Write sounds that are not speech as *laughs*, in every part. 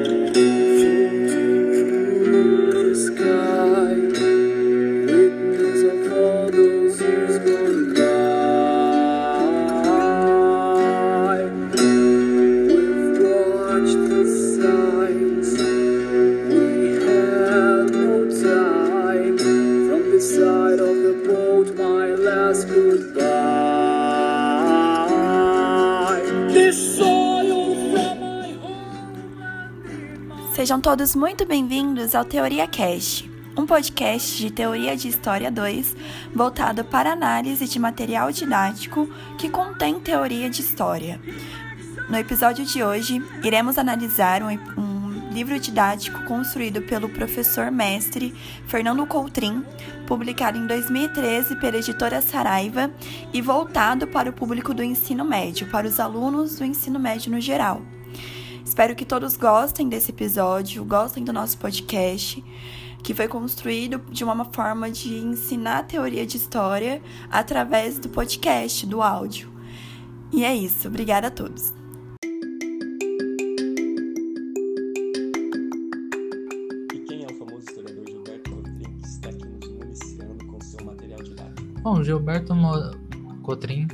Música Todos muito bem-vindos ao Teoria Cast, um podcast de teoria de história 2 voltado para análise de material didático que contém teoria de história. No episódio de hoje, iremos analisar um, um livro didático construído pelo professor mestre Fernando Coutrin, publicado em 2013 pela editora Saraiva e voltado para o público do ensino médio, para os alunos do ensino médio no geral. Espero que todos gostem desse episódio, gostem do nosso podcast, que foi construído de uma forma de ensinar teoria de história através do podcast, do áudio. E é isso. Obrigada a todos. E quem é o famoso historiador Gilberto Cotrim que está aqui nos municiando com seu material didático? Bom, Gilberto Cotrim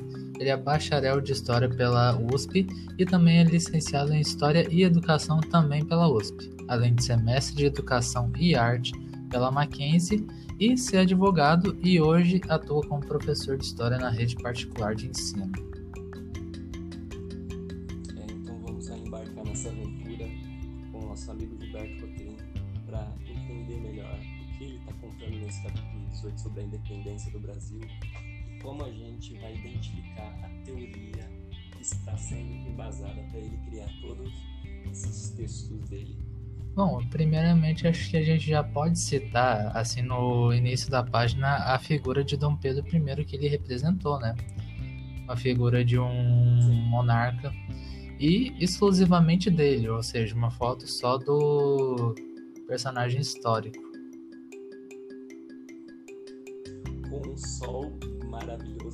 ele é bacharel de História pela USP e também é licenciado em História e Educação também pela USP, além de ser mestre de Educação e Arte pela Mackenzie e ser advogado e hoje atua como professor de História na rede particular de ensino. É, então vamos embarcar nessa aventura com o nosso amigo Gilberto Cotrim para entender melhor o que ele está contando nesse capítulo 18 sobre a independência do Brasil como a gente vai identificar a teoria que está sendo embasada para ele criar todos esses textos dele? Bom, primeiramente acho que a gente já pode citar, assim, no início da página, a figura de Dom Pedro I que ele representou, né? Uma figura de um Sim. monarca e exclusivamente dele, ou seja, uma foto só do personagem histórico. Com um sol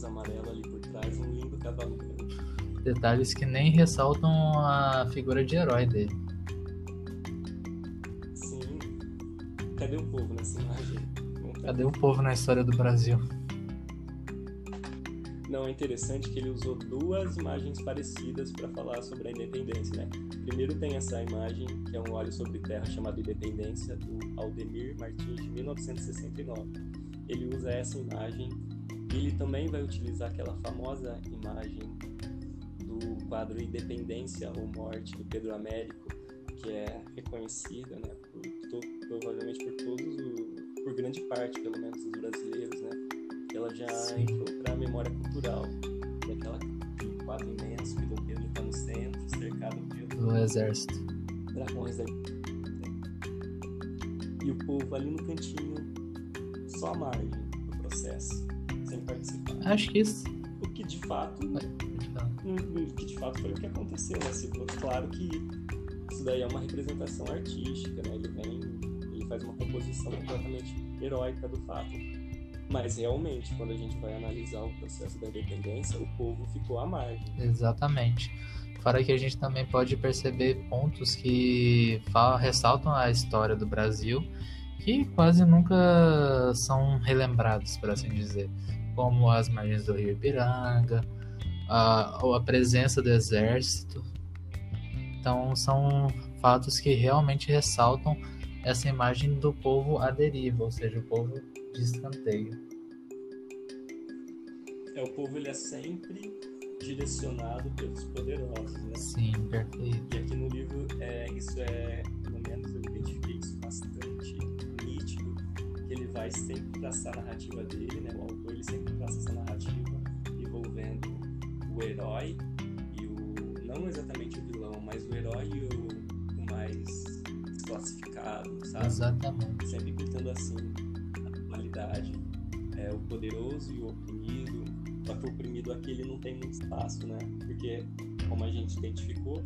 amarelo ali por trás, um lindo cavalo branco. Detalhes que nem ressaltam a figura de herói dele. Sim. Cadê o povo nessa imagem? Cadê o povo na história do Brasil? Não, é interessante que ele usou duas imagens parecidas para falar sobre a independência, né? Primeiro tem essa imagem, que é um óleo sobre terra chamado Independência, do Aldemir Martins, de 1969. Ele usa essa imagem ele também vai utilizar aquela famosa imagem do quadro Independência ou Morte do Pedro Américo, que é reconhecida, né, por to, provavelmente por todos, o, por grande parte, pelo menos, dos brasileiros, né? Ela já Sim. entrou para a memória cultural. E aquela, aquele quadro imenso que Dom Pedro está no centro, cercado pelo exército. Dragões da... E o povo ali no cantinho, só a margem do processo participar. Acho que isso. O que de fato. O que de fato foi o que aconteceu, né? Ficou claro que isso daí é uma representação artística, né? Ele vem, ele faz uma composição completamente heróica do fato. Mas realmente, quando a gente vai analisar o processo da independência, o povo ficou à margem. Exatamente. Fora que a gente também pode perceber pontos que ressaltam a história do Brasil que quase nunca são relembrados, por assim dizer como as margens do rio Ipiranga, a, a presença do exército. Então, são fatos que realmente ressaltam essa imagem do povo à deriva, ou seja, o povo de escanteio. É, o povo ele é sempre direcionado pelos poderosos, né? Sim, perfeito. E aqui no livro, é, isso é, pelo menos eu identifiquei isso bastante nítido, que ele vai sempre traçar a narrativa dele, né? Ele sempre passa essa narrativa envolvendo o herói e o. não exatamente o vilão, mas o herói e o, o mais desclassificado, sabe? Exatamente. Sempre pintando assim a dualidade. É, o poderoso e o oprimido. Só que o oprimido aqui ele não tem muito espaço, né? Porque, como a gente identificou,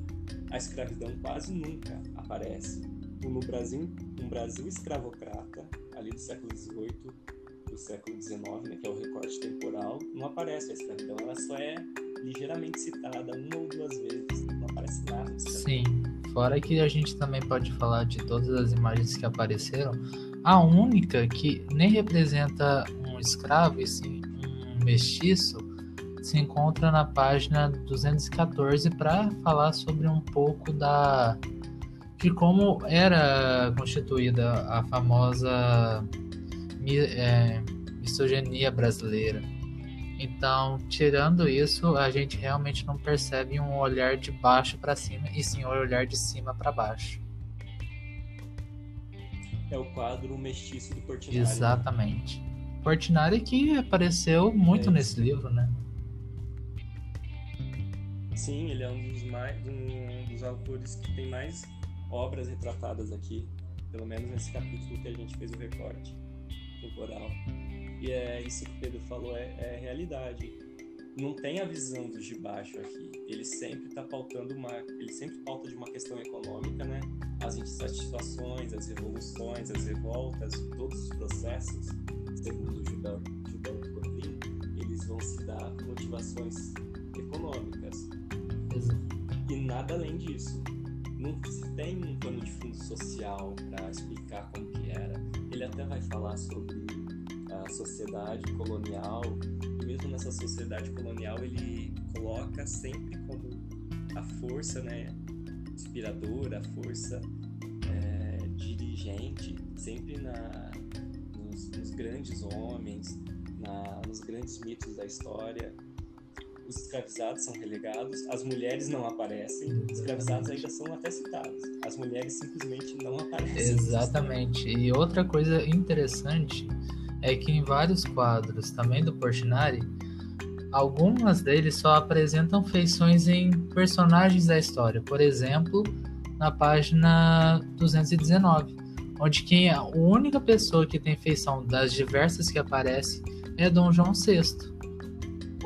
a escravidão quase nunca aparece. No Brasil, um Brasil escravocrata, ali do século XVIII, do século XIX, né, que é o recorte temporal, não aparece a escravidão, ela só é ligeiramente citada uma ou duas vezes, não aparece nada. Sim, fora que a gente também pode falar de todas as imagens que apareceram, a única que nem representa um escravo, e sim um mestiço, se encontra na página 214 para falar sobre um pouco da de como era constituída a famosa é, misoginia brasileira. Então, tirando isso, a gente realmente não percebe um olhar de baixo para cima, e sim um olhar de cima para baixo. É o quadro mestiço do Portinari. Exatamente. Portinari que apareceu muito é nesse livro, né? Sim, ele é um dos, mais, um dos autores que tem mais obras retratadas aqui, pelo menos nesse capítulo que a gente fez o recorte temporal. E é isso que o Pedro falou, é, é realidade. Não tem a visão dos de baixo aqui. Ele sempre está pautando uma. Ele sempre pauta de uma questão econômica, né? As insatisfações, as revoluções, as revoltas, todos os processos, segundo o Gilberto Cotrim, eles vão se dar por motivações econômicas. E nada além disso não se tem um pano de fundo social para explicar como que era. Ele até vai falar sobre a sociedade colonial. E mesmo nessa sociedade colonial ele coloca sempre como a força, né, inspiradora, a força é, dirigente, sempre na nos, nos grandes homens, na, nos grandes mitos da história os escravizados são relegados, as mulheres não aparecem, os escravizados ainda são até citados, as mulheres simplesmente não aparecem. Exatamente. E outra coisa interessante é que em vários quadros, também do Portinari, algumas deles só apresentam feições em personagens da história. Por exemplo, na página 219, onde quem é a única pessoa que tem feição das diversas que aparece é Dom João VI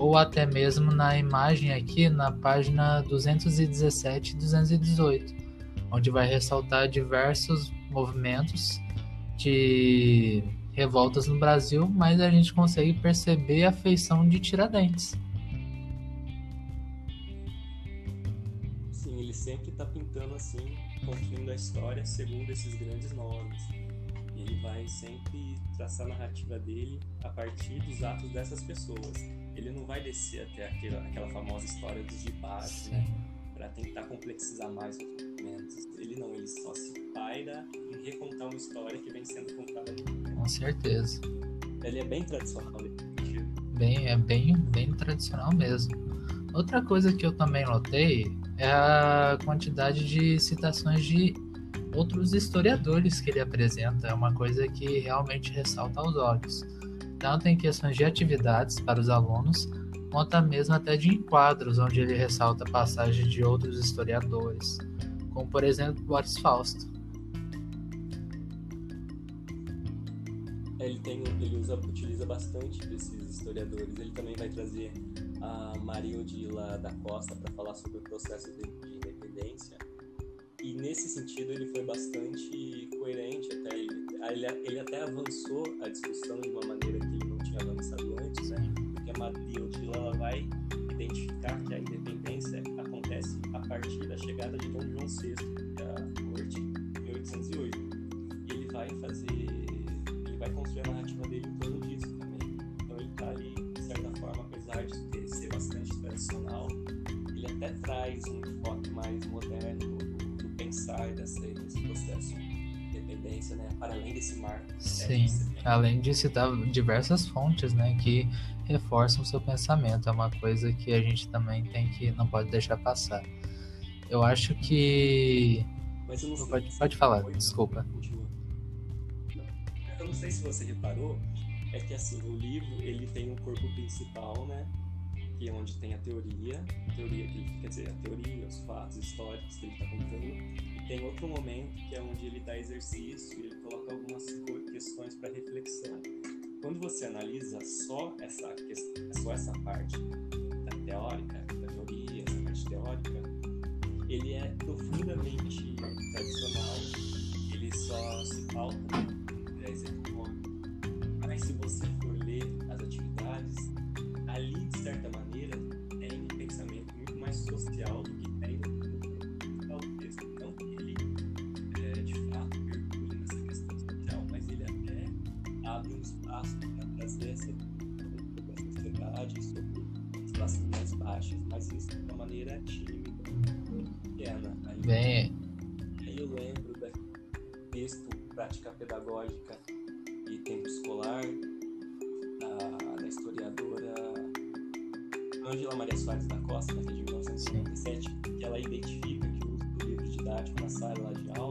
ou até mesmo na imagem aqui na página 217 e 218, onde vai ressaltar diversos movimentos de revoltas no Brasil, mas a gente consegue perceber a feição de Tiradentes. Sim, ele sempre está pintando assim, construindo a história segundo esses grandes nomes. Ele vai sempre traçar a narrativa dele a partir dos atos dessas pessoas ele não vai descer até aquela, aquela famosa história dos de baixo, né? Pra tentar complexizar mais os movimentos. Ele não, ele só se paira em recontar uma história que vem sendo contada ali. Com certeza. Ele é bem tradicional Bem, é bem, bem tradicional mesmo. Outra coisa que eu também notei é a quantidade de citações de outros historiadores que ele apresenta. É uma coisa que realmente ressalta aos olhos tanto em questões de atividades para os alunos, quanto mesmo até de enquadros, onde ele ressalta passagens de outros historiadores, como por exemplo Boris Fausto. Ele, tem, ele usa, utiliza bastante desses historiadores. Ele também vai trazer a Maria Odila da Costa para falar sobre o processo de, de independência. E nesse sentido ele foi bastante coerente até ele ele, ele até avançou a discussão de uma maneira que ele não tinha avançado antes, né? Porque a Odila ela vai identificar que a independência acontece a partir da chegada de Dom João VI à corte em 1808. E ele vai fazer, ele vai construir a narrativa dele em torno disso também. Então ele está ali, de certa forma, apesar de ser bastante tradicional, ele até traz um enfoque mais moderno do pensar desse, processo independência, né? Para além desse marco. Sim, além de citar diversas fontes, né? Que reforçam o seu pensamento. É uma coisa que a gente também tem que não pode deixar passar. Eu acho que. Mas eu não sei pode, pode falar, foi, desculpa. Eu não sei se você reparou, é que assim, o livro ele tem um corpo principal, né? que é onde tem a teoria, a teoria que quer dizer, a teoria, os fatos históricos que ele está contando, e tem outro momento que é onde ele dá exercício e ele coloca algumas questões para reflexão. Quando você analisa só essa só essa parte da teórica, da teoria, essa parte teórica, ele é profundamente tradicional, ele só se pauta é executômico. Mas se você for ler as atividades, ali de certa maneira social do que essa sobre a sociedade, sobre as classes mais baixas, mas isso de uma maneira tímida, pequena. Aí, Bem, aí eu lembro da texto Prática Pedagógica e Tempo Escolar, da, da historiadora Ângela Maria Soares da Costa, é de 1957, que ela identifica que o uso do livro didático na sala de aula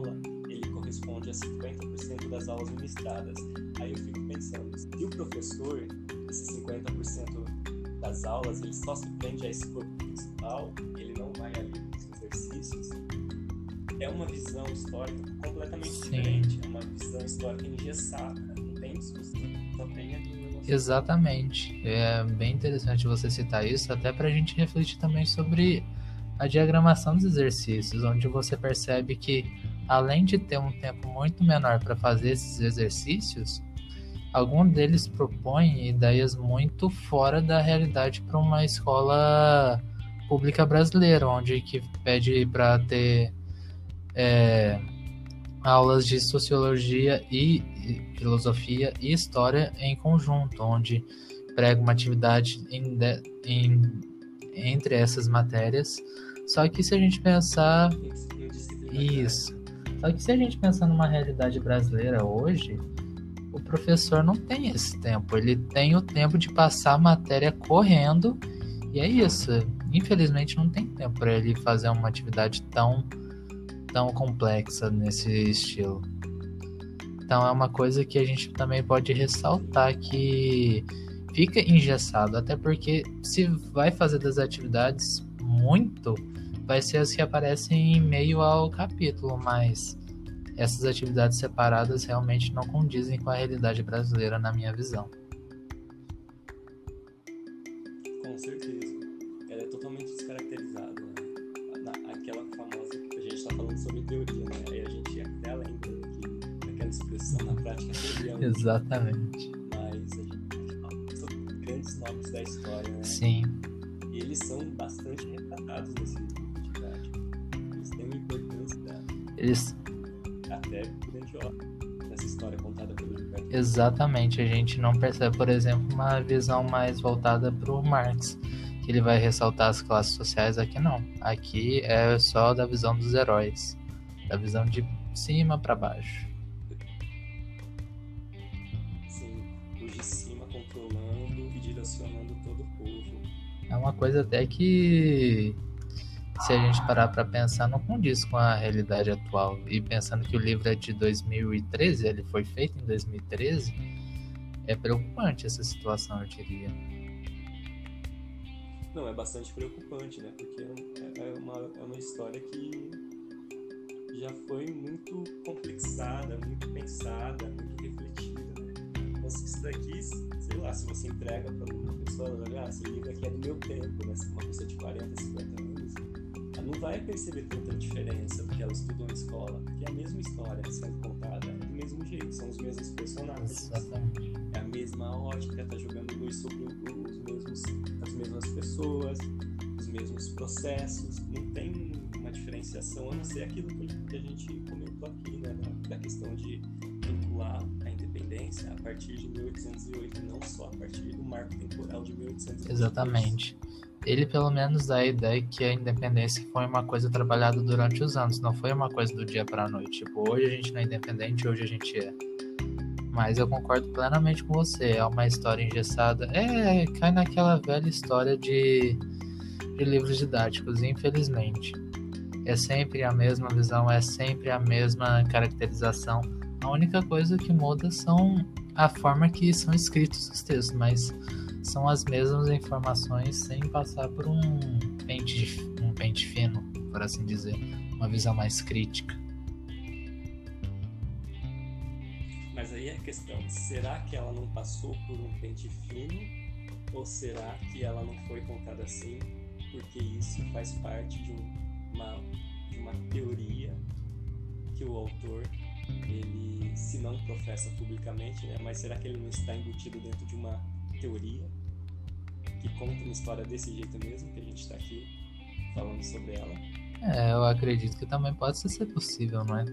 corresponde a 50% das aulas ministradas. Aí eu fico pensando, se o professor, esses 50% das aulas, ele só se prende a esse corpo principal, ele não vai ali nos exercícios, é uma visão histórica completamente Sim. diferente, é uma visão histórica engessada, não tem discussão, só tem ali. Exatamente. É bem interessante você citar isso, até para a gente refletir também sobre a diagramação dos exercícios, onde você percebe que, além de ter um tempo muito menor para fazer esses exercícios, algum deles propõem ideias muito fora da realidade para uma escola pública brasileira, onde que pede para ter é, aulas de sociologia e filosofia e história em conjunto, onde prega uma atividade em em- entre essas matérias. Só que se a gente pensar isso, só que se a gente pensar numa realidade brasileira hoje, o professor não tem esse tempo, ele tem o tempo de passar a matéria correndo e é isso. Infelizmente não tem tempo para ele fazer uma atividade tão tão complexa nesse estilo. Então é uma coisa que a gente também pode ressaltar que fica engessado, até porque se vai fazer das atividades muito, vai ser as que aparecem em meio ao capítulo, mas essas atividades separadas realmente não condizem com a realidade brasileira, na minha visão. Com certeza. Ela é totalmente descaracterizada. Né? Aquela famosa que a gente está falando sobre teoria, né? Aí a gente até lembra que aquela expressão na prática é útil, Exatamente. mas a gente fala sobre grandes nomes da história, né? Sim, E eles são bastante retratados nesse livro. Uma importância eles até grandiosa nessa história contada pelo Gilberto. exatamente a gente não percebe, por exemplo, uma visão mais voltada para o Marx, que ele vai ressaltar as classes sociais. Aqui não. Aqui é só da visão dos heróis, da visão de cima para baixo. Sim, os de cima controlando e direcionando todo o povo. É uma coisa até que, se a gente parar para pensar, não condiz com a realidade atual. E pensando que o livro é de 2013, ele foi feito em 2013, é preocupante essa situação, eu diria. Não, é bastante preocupante, né? Porque é, é uma, é uma história que já foi muito complexada, muito pensada, muito refletida, né? Então, isso daqui, sei lá, se você entrega para uma pessoa, olha, ah, esse livro aqui é do meu tempo, né? Uma pessoa de 40, 50 anos, não vai perceber tanta diferença porque ela estudou em escola, porque é a mesma história sendo contada, é do mesmo jeito, são os mesmos personagens Exatamente. é a mesma ótica, tá jogando luz sobre os mesmos, as mesmas pessoas, os mesmos processos, não tem uma diferenciação, a não ser aquilo que que a gente comentou aqui, né, da, da questão de vincular a independência a partir de 1808, não só a partir do marco temporal de 1808. Exatamente. Ele pelo menos dá a ideia que a independência foi uma coisa trabalhada durante os anos, não foi uma coisa do dia para a noite. Tipo, hoje a gente não é independente, hoje a gente é. Mas eu concordo plenamente com você, é uma história engessada. É, cai naquela velha história de, de livros didáticos, infelizmente. É sempre a mesma visão, é sempre a mesma caracterização. A única coisa que muda são a forma que são escritos os textos, mas são as mesmas informações sem passar por um pente, um pente fino, por assim dizer, uma visão mais crítica. Mas aí é a questão, será que ela não passou por um pente fino? Ou será que ela não foi contada assim porque isso faz parte de, um- uma, de uma teoria que o autor, ele, se não professa publicamente, né, mas será que ele não está embutido dentro de uma teoria que conta uma história desse jeito mesmo que a gente está aqui falando sobre ela. É, eu acredito que também pode ser possível, não é?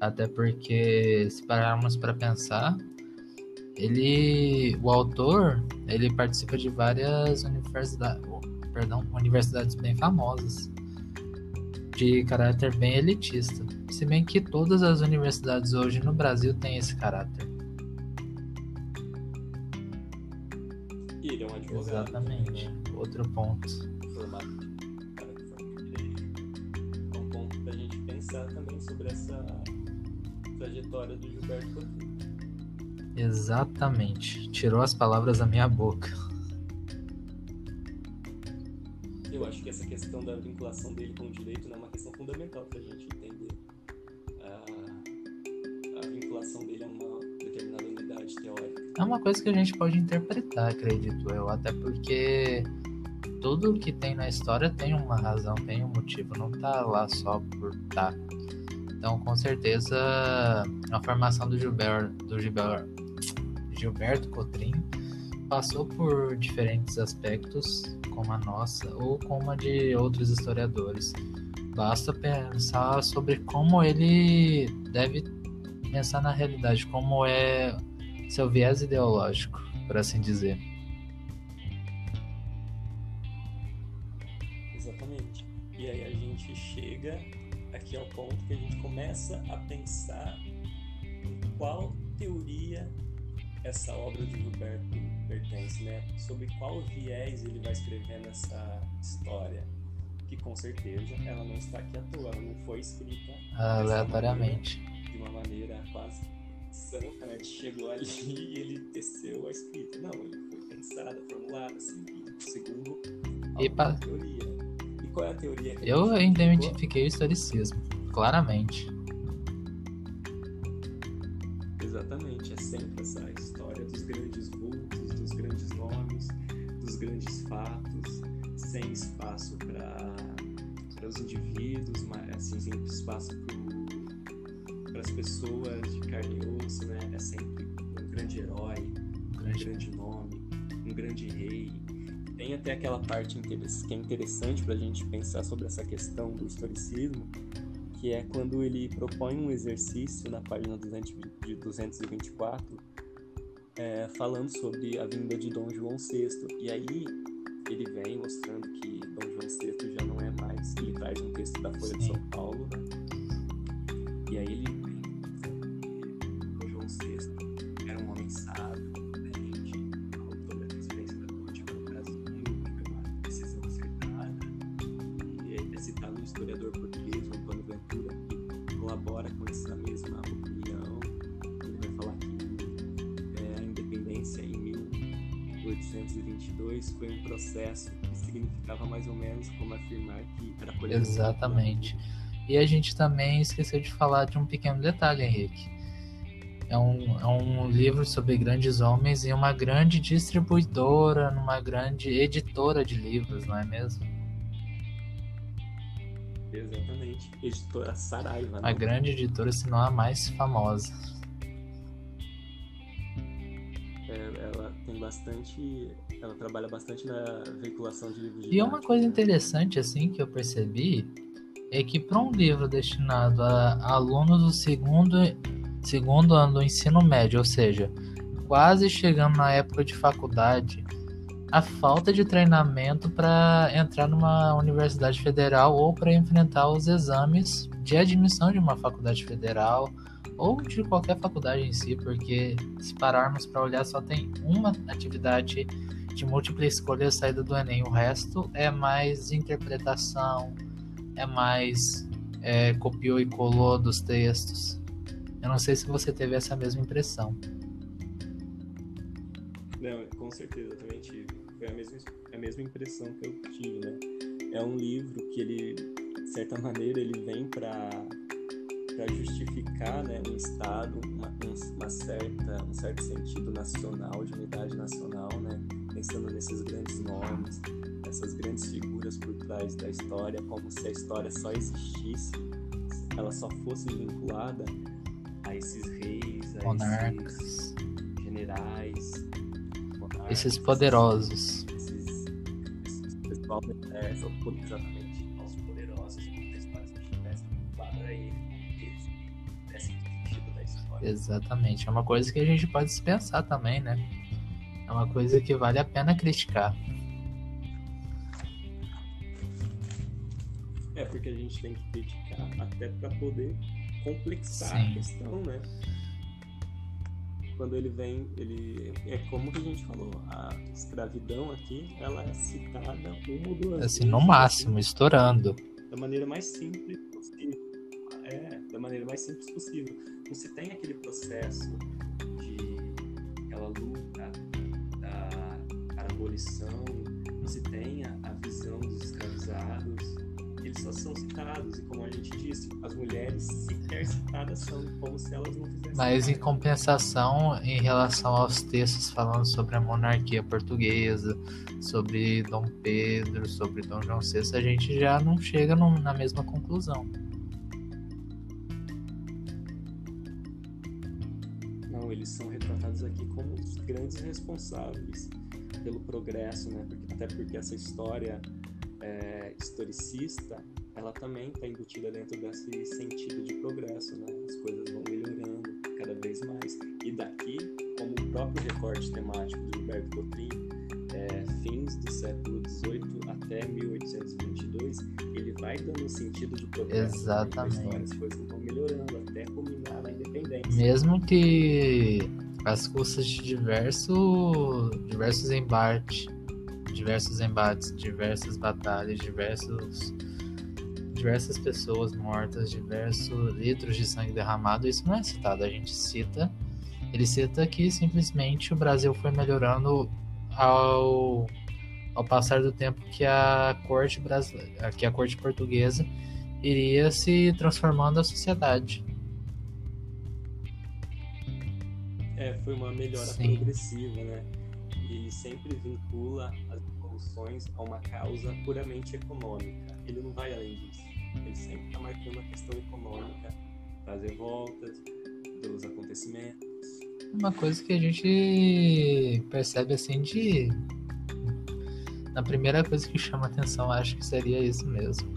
Até porque, se pararmos para pensar, ele, o autor, ele participa de várias universidades, perdão, universidades bem famosas, de caráter bem elitista. Se bem que todas as universidades hoje no Brasil têm esse caráter. Exatamente. Outro ponto. Direito. É um ponto pra gente pensar também sobre essa trajetória do Gilberto Coutinho. Exatamente. Tirou as palavras da minha boca. Eu acho que essa questão da vinculação dele com o direito né, é uma questão fundamental para a gente entender É uma coisa que a gente pode interpretar, acredito eu, até porque tudo que tem na história tem uma razão, tem um motivo, não tá lá só por tá. Então, com certeza, a formação do Gilberto, do Gilberto, Gilberto Cotrim passou por diferentes aspectos, como a nossa ou como a de outros historiadores. Basta pensar sobre como ele deve pensar na realidade, como é seu viés ideológico, por assim dizer. Exatamente. E aí a gente chega aqui ao ponto que a gente começa a pensar em qual teoria essa obra de Gilberto pertence, né? Sobre qual viés ele vai escrever nessa história. Que com certeza ela não está aqui à toa, ela não foi escrita aleatoriamente. De uma maneira quase santa, né? Ele chegou ali e ele teceu a escrita. Não, ele foi pensada, formulada, assim, segundo a pa... teoria. E qual é a teoria que Eu identifiquei o historicismo, claramente. Exatamente, é sempre essa história dos grandes vultos, dos grandes nomes, dos grandes fatos, sem espaço para os indivíduos, mas assim, sem espaço para as pessoas de carne e osso, né? É sempre um grande herói, um grande, nome, um grande rei. Tem até aquela parte que é interessante para a gente pensar sobre essa questão do historicismo, que é quando ele propõe um exercício na página 224, é, falando sobre a vinda de Dom João VI. E aí ele vem mostrando que Dom João VI já não é mais. Ele traz um texto da Folha Sim. de São Paulo, né? 1822 foi um processo que significava mais ou menos como afirmar que era colher Exatamente. E a gente também esqueceu de falar de um pequeno detalhe, Henrique. É um, é um livro sobre grandes homens e uma grande distribuidora, numa grande editora de livros, não é mesmo? Exatamente. Editora Saraiva. A grande editora, se não a mais famosa. Bastante. Ela trabalha bastante na veiculação de livros. E uma coisa interessante, assim, que eu percebi é que para um livro destinado a alunos do segundo, segundo ano do ensino médio, ou seja, quase chegando na época de faculdade, a falta de treinamento para entrar numa universidade federal ou para enfrentar os exames de admissão de uma faculdade federal ou de qualquer faculdade em si, porque se pararmos para olhar só tem uma atividade de múltipla escolha saída do Enem, o resto é mais interpretação, é mais é, copiou e colou dos textos. Eu não sei se você teve essa mesma impressão. Não, com certeza, eu também tive. Foi a mesma, a mesma impressão que eu tive, né? É um livro que ele, de certa maneira, ele vem para para justificar né, um Estado, uma, uma, certa, um certo sentido nacional, de unidade nacional, né, pensando nesses grandes nomes, essas grandes figuras por trás da história, como se a história só existisse, ela só fosse vinculada a esses reis, a monarcas, esses generais, monarcas, esses poderosos, esses, esses ao exército, exatamente aos Exatamente, é uma coisa que a gente pode se pensar também, né? É uma coisa que vale a pena criticar. É porque a gente tem que criticar até para poder complexar Sim. a questão, né? Quando ele vem, ele é como que a gente falou, a escravidão aqui, ela é citada uma ou duas Assim, no vezes, máximo, estourando. da maneira mais simples possível. É, da maneira mais simples possível. Se tem aquele processo de aquela luta da para a abolição, se tem a, visão dos escravizados. Eles só são citados, e como a gente disse, as mulheres sequer citadas são como se elas não fizessem Mas em compensação, em relação aos textos falando sobre a monarquia portuguesa, sobre Dom Pedro, sobre Dom João VI, a gente já não chega na mesma conclusão. Eles são retratados aqui como os grandes responsáveis pelo progresso, né? Porque- até porque essa história é, historicista, ela também está embutida dentro desse sentido de progresso, né? As coisas vão melhorando cada vez mais. E daqui, como o próprio recorte temático do Gilberto Cotrim, é, fins do século XVIII até 1822, ele vai dando um sentido de progresso. né, Exatamente. história. As coisas vão melhorando até independência. Mesmo que às custas de diverso, diversos embates, diversos embates, diversas batalhas, diversos, diversas pessoas mortas, diversos litros de sangue derramado, isso não é citado. A gente cita, ele cita que simplesmente o Brasil foi melhorando ao, ao passar do tempo que a corte brasileira, que a corte portuguesa iria se transformando a sociedade. É, foi uma melhora Sim. progressiva, né? Ele sempre vincula as revoluções a uma causa puramente econômica. Ele não vai além disso. Ele sempre está marcando a questão econômica das revoltas, dos acontecimentos. Uma coisa que a gente percebe assim de. Na primeira coisa que chama atenção, acho que seria isso mesmo.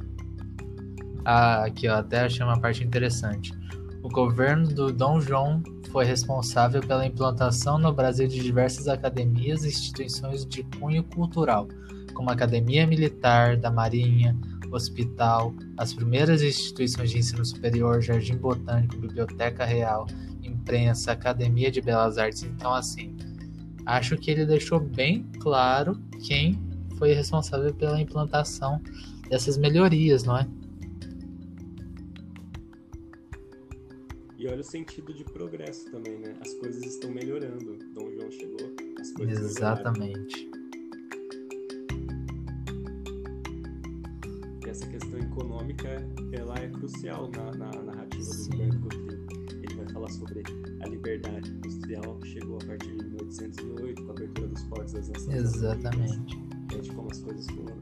Ah, aqui ó, até achei uma parte interessante. O governo do Dom João foi responsável pela implantação no Brasil de diversas academias e instituições de cunho cultural, como a Academia Militar da Marinha, Hospital, as primeiras instituições de ensino superior, Jardim Botânico, Biblioteca Real, imprensa, Academia de Belas Artes. Então, assim, acho que ele deixou bem claro quem foi responsável pela implantação dessas melhorias, não é? Olha o sentido de progresso também, né? As coisas estão melhorando. Dom João chegou, as coisas. Exatamente. E essa questão econômica, ela é crucial na, na narrativa do Sim. Gilberto Coutinho. Ele vai falar sobre a liberdade industrial que chegou a partir de 1808, com a abertura dos portos das Nações Exatamente. Unidas, de como as coisas foram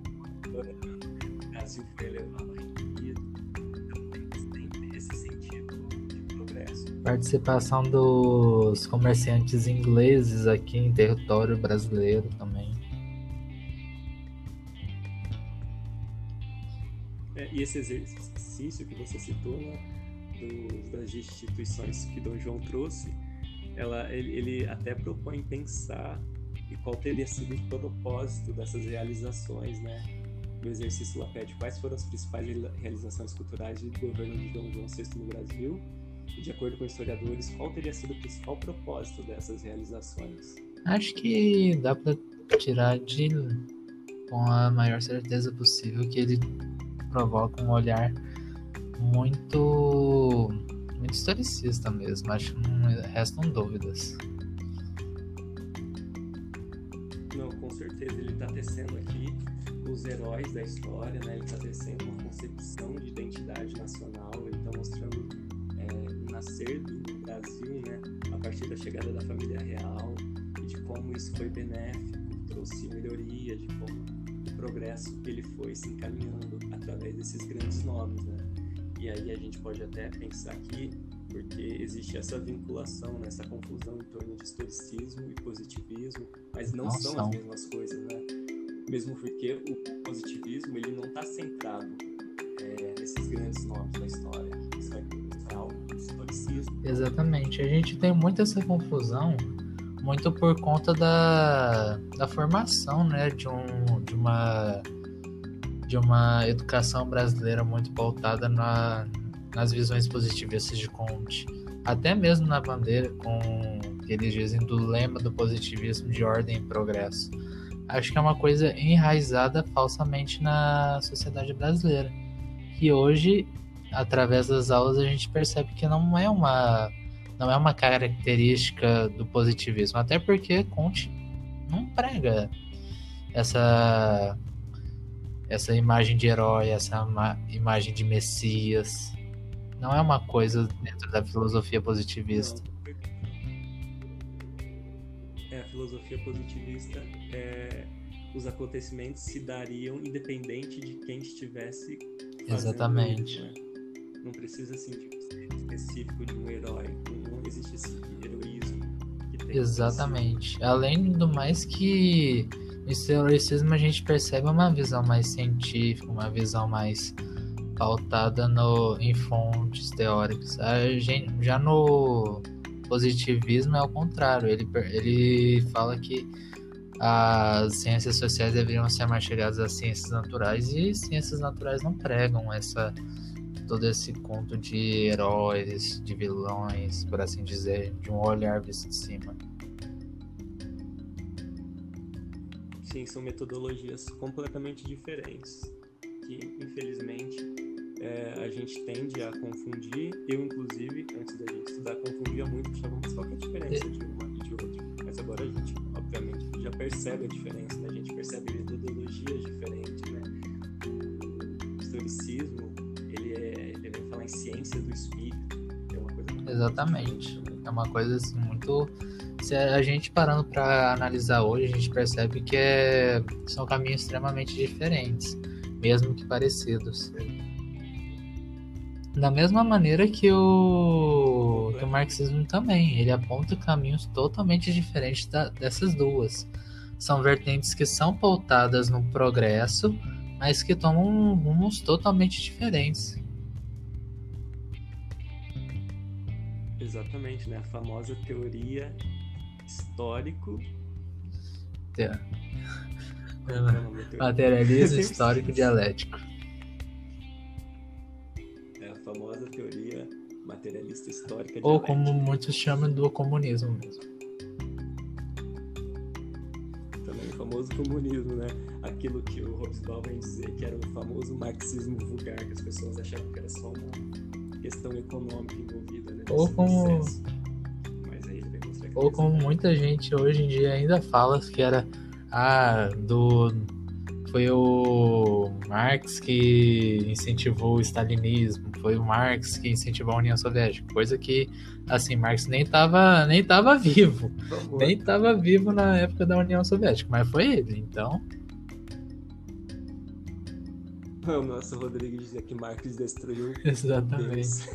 o Brasil foi elevado Participação dos comerciantes ingleses aqui em território brasileiro também. É, e esse exercício que você citou, né, do- das instituições que Dom João trouxe, ela, ele, ele até propõe pensar e qual teria sido o propósito dessas realizações, né? No exercício Lapete, quais foram as principais reali- realizações culturais do governo de Dom João VI no Brasil? E, de acordo com historiadores, qual teria sido o principal propósito dessas realizações? Acho que dá pra tirar de com a maior certeza possível que ele provoca um olhar muito muito historicista mesmo. Acho que não restam dúvidas. Não, com certeza ele está tecendo aqui os heróis da história, né? Ele está tecendo uma concepção de identidade nacional, ele está mostrando nascer do Brasil, né? A partir da chegada da família real e de como isso foi benéfico, trouxe melhoria, de como o progresso ele foi se encaminhando através desses grandes nomes, né? E aí a gente pode até pensar aqui porque existe essa vinculação, né, essa confusão em torno de historicismo e positivismo, mas não, Não são, são. as mesmas coisas, né? mesmo porque o positivismo ele não está centrado é, nesses grandes nomes da história. Isso é historicismo. Exatamente. A gente tem muito essa confusão, muito por conta da, da formação, né, de, um, de uma de uma educação brasileira muito pautada na, nas visões positivistas de Conte. Até mesmo na bandeira, com que eles dizem do lema do positivismo de ordem e progresso. Acho que é uma coisa enraizada falsamente na sociedade brasileira. Que hoje, através das aulas, a gente percebe que não é uma, não é uma característica do positivismo. Até porque Conte não prega essa essa imagem de herói, essa imagem de Messias. Não é uma coisa dentro da filosofia positivista. É, a filosofia positivista é, os acontecimentos se dariam independente de quem estivesse Exatamente. Isso, né? Não precisa assim de ser específico de um herói. Não existe esse heroísmo. Exatamente. Além do mais que no historicismo a gente percebe uma visão mais científica, uma visão mais pautada no, em fontes teóricas. A gente, já no positivismo é o contrário, ele, ele fala que as ciências sociais deveriam ser mais chegadas às ciências naturais e ciências naturais não pregam essa todo esse conto de heróis, de vilões, por assim dizer, de um olhar visto de cima. Sim, são metodologias completamente diferentes que, infelizmente, é, a gente tende a confundir. Eu, inclusive, antes da gente estudar, confundia muito, achava, qual é a diferença de uma e de outra? Mas agora a gente, obviamente, já percebe a diferença, né? a gente percebe metodologias diferentes, né? O historicismo, ciência do espírito, é uma coisa... Exatamente, é uma coisa assim, muito se a gente parando para analisar hoje, a gente percebe que é, são caminhos extremamente diferentes, mesmo que parecidos. Da mesma maneira que o, que o marxismo também, ele aponta caminhos totalmente diferentes da, dessas duas. São vertentes que são pautadas no progresso, mas que tomam rumos totalmente diferentes. Exatamente, né? A famosa teoria histórico. É. Materialismo *laughs* histórico dialético. É a famosa teoria materialista histórica Ou como muitos chamam do comunismo mesmo. Também o famoso comunismo, né? Aquilo que o Hobsbawm vem dizer que era o famoso marxismo vulgar, que as pessoas achavam que era só uma questão econômica envolvida, né? Ou como ou como muita gente hoje em dia ainda fala que era ah, do foi o Marx que incentivou o stalinismo, foi o Marx que incentivou a União Soviética, coisa que assim, Marx nem estava nem tava vivo, nem estava vivo na época da União Soviética, mas foi ele, então o nosso Rodrigo dizia que Marx destruiu. *laughs* Exatamente.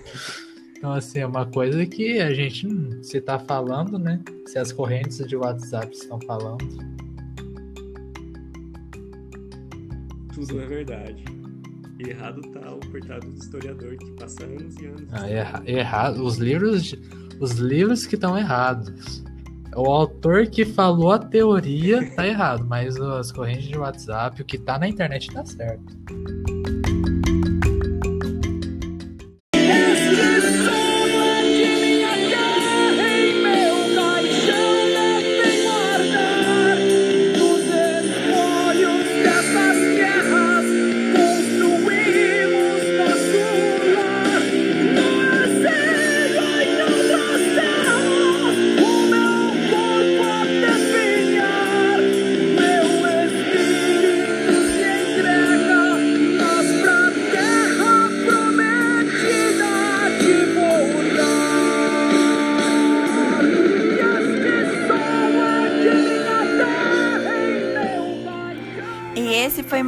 Então, assim, é uma coisa que a gente, se tá falando, né? Se as correntes de WhatsApp estão falando. Tudo Sim. é verdade. E errado tá o coitado do historiador que passa anos e anos. Ah, erra errado. Os livros, os livros que estão errados. O autor que falou a teoria tá errado, mas as correntes de WhatsApp, o que tá na internet tá certo.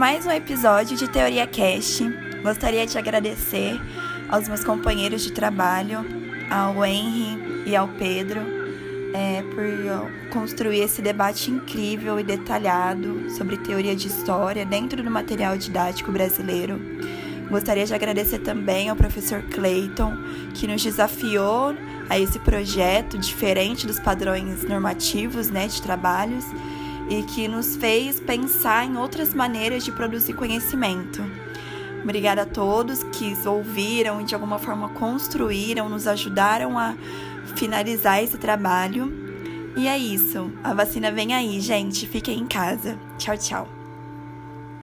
Mais um episódio de Teoria Cast. Gostaria de agradecer aos meus companheiros de trabalho, ao Henry e ao Pedro, é, por construir esse debate incrível e detalhado sobre teoria de história dentro do material didático brasileiro. Gostaria de agradecer também ao professor Clayton, que nos desafiou a esse projeto diferente dos padrões normativos né, de trabalhos e que nos fez pensar em outras maneiras de produzir conhecimento. Obrigada a todos que ouviram e de alguma forma construíram, nos ajudaram a finalizar esse trabalho. E é isso. A vacina vem aí, gente. Fiquem em casa. Tchau, tchau.